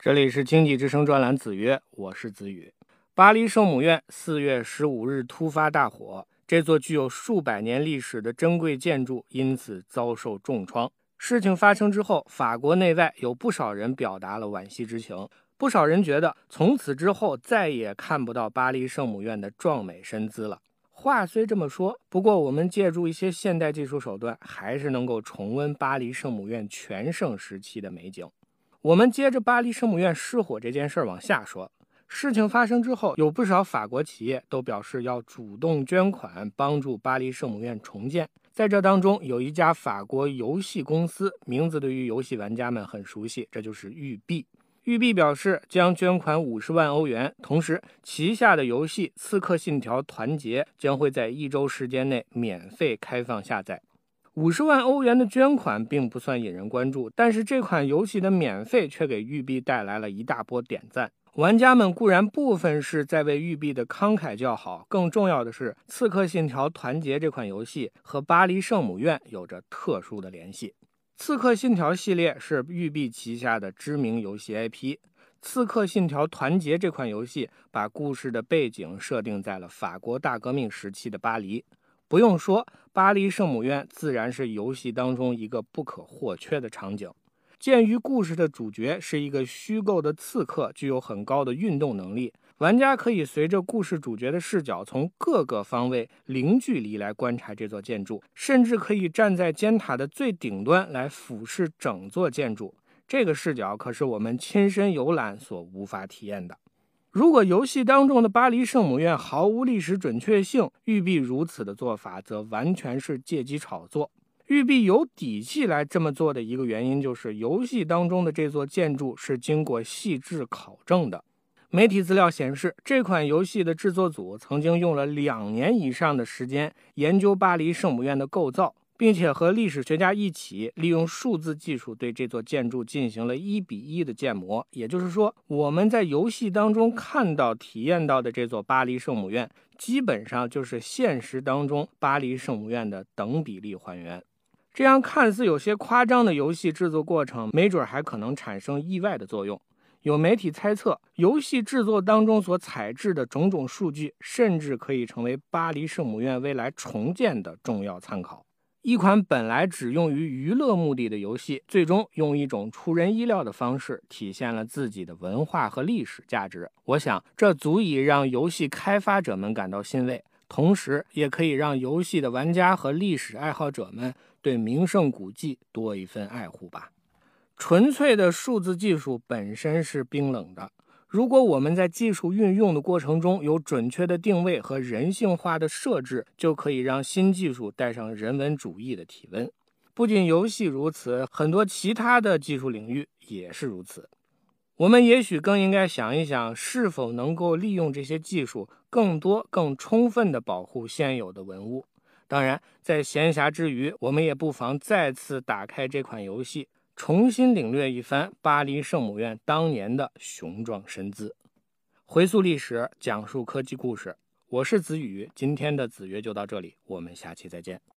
这里是经济之声专栏子曰，我是子宇。巴黎圣母院四月十五日突发大火，这座具有数百年历史的珍贵建筑因此遭受重创。事情发生之后，法国内外有不少人表达了惋惜之情。不少人觉得，从此之后再也看不到巴黎圣母院的壮美身姿了。话虽这么说，不过我们借助一些现代技术手段，还是能够重温巴黎圣母院全盛时期的美景。我们接着巴黎圣母院失火这件事儿往下说。事情发生之后，有不少法国企业都表示要主动捐款，帮助巴黎圣母院重建。在这当中，有一家法国游戏公司，名字对于游戏玩家们很熟悉，这就是育碧。育碧表示将捐款五十万欧元，同时旗下的游戏《刺客信条：团结》将会在一周时间内免费开放下载。五十万欧元的捐款并不算引人关注，但是这款游戏的免费却给育碧带来了一大波点赞。玩家们固然部分是在为育碧的慷慨叫好，更重要的是，《刺客信条：团结》这款游戏和巴黎圣母院有着特殊的联系。《刺客信条》系列是育碧旗下的知名游戏 IP，《刺客信条：团结》这款游戏把故事的背景设定在了法国大革命时期的巴黎。不用说，巴黎圣母院自然是游戏当中一个不可或缺的场景。鉴于故事的主角是一个虚构的刺客，具有很高的运动能力，玩家可以随着故事主角的视角，从各个方位零距离来观察这座建筑，甚至可以站在尖塔的最顶端来俯视整座建筑。这个视角可是我们亲身游览所无法体验的。如果游戏当中的巴黎圣母院毫无历史准确性，玉璧如此的做法则完全是借机炒作。玉璧有底气来这么做的一个原因，就是游戏当中的这座建筑是经过细致考证的。媒体资料显示，这款游戏的制作组曾经用了两年以上的时间研究巴黎圣母院的构造，并且和历史学家一起利用数字技术对这座建筑进行了一比一的建模。也就是说，我们在游戏当中看到、体验到的这座巴黎圣母院，基本上就是现实当中巴黎圣母院的等比例还原。这样看似有些夸张的游戏制作过程，没准还可能产生意外的作用。有媒体猜测，游戏制作当中所采制的种种数据，甚至可以成为巴黎圣母院未来重建的重要参考。一款本来只用于娱乐目的的游戏，最终用一种出人意料的方式体现了自己的文化和历史价值。我想，这足以让游戏开发者们感到欣慰。同时，也可以让游戏的玩家和历史爱好者们对名胜古迹多一份爱护吧。纯粹的数字技术本身是冰冷的，如果我们在技术运用的过程中有准确的定位和人性化的设置，就可以让新技术带上人文主义的体温。不仅游戏如此，很多其他的技术领域也是如此。我们也许更应该想一想，是否能够利用这些技术，更多、更充分地保护现有的文物。当然，在闲暇之余，我们也不妨再次打开这款游戏，重新领略一番巴黎圣母院当年的雄壮身姿。回溯历史，讲述科技故事，我是子宇。今天的子曰就到这里，我们下期再见。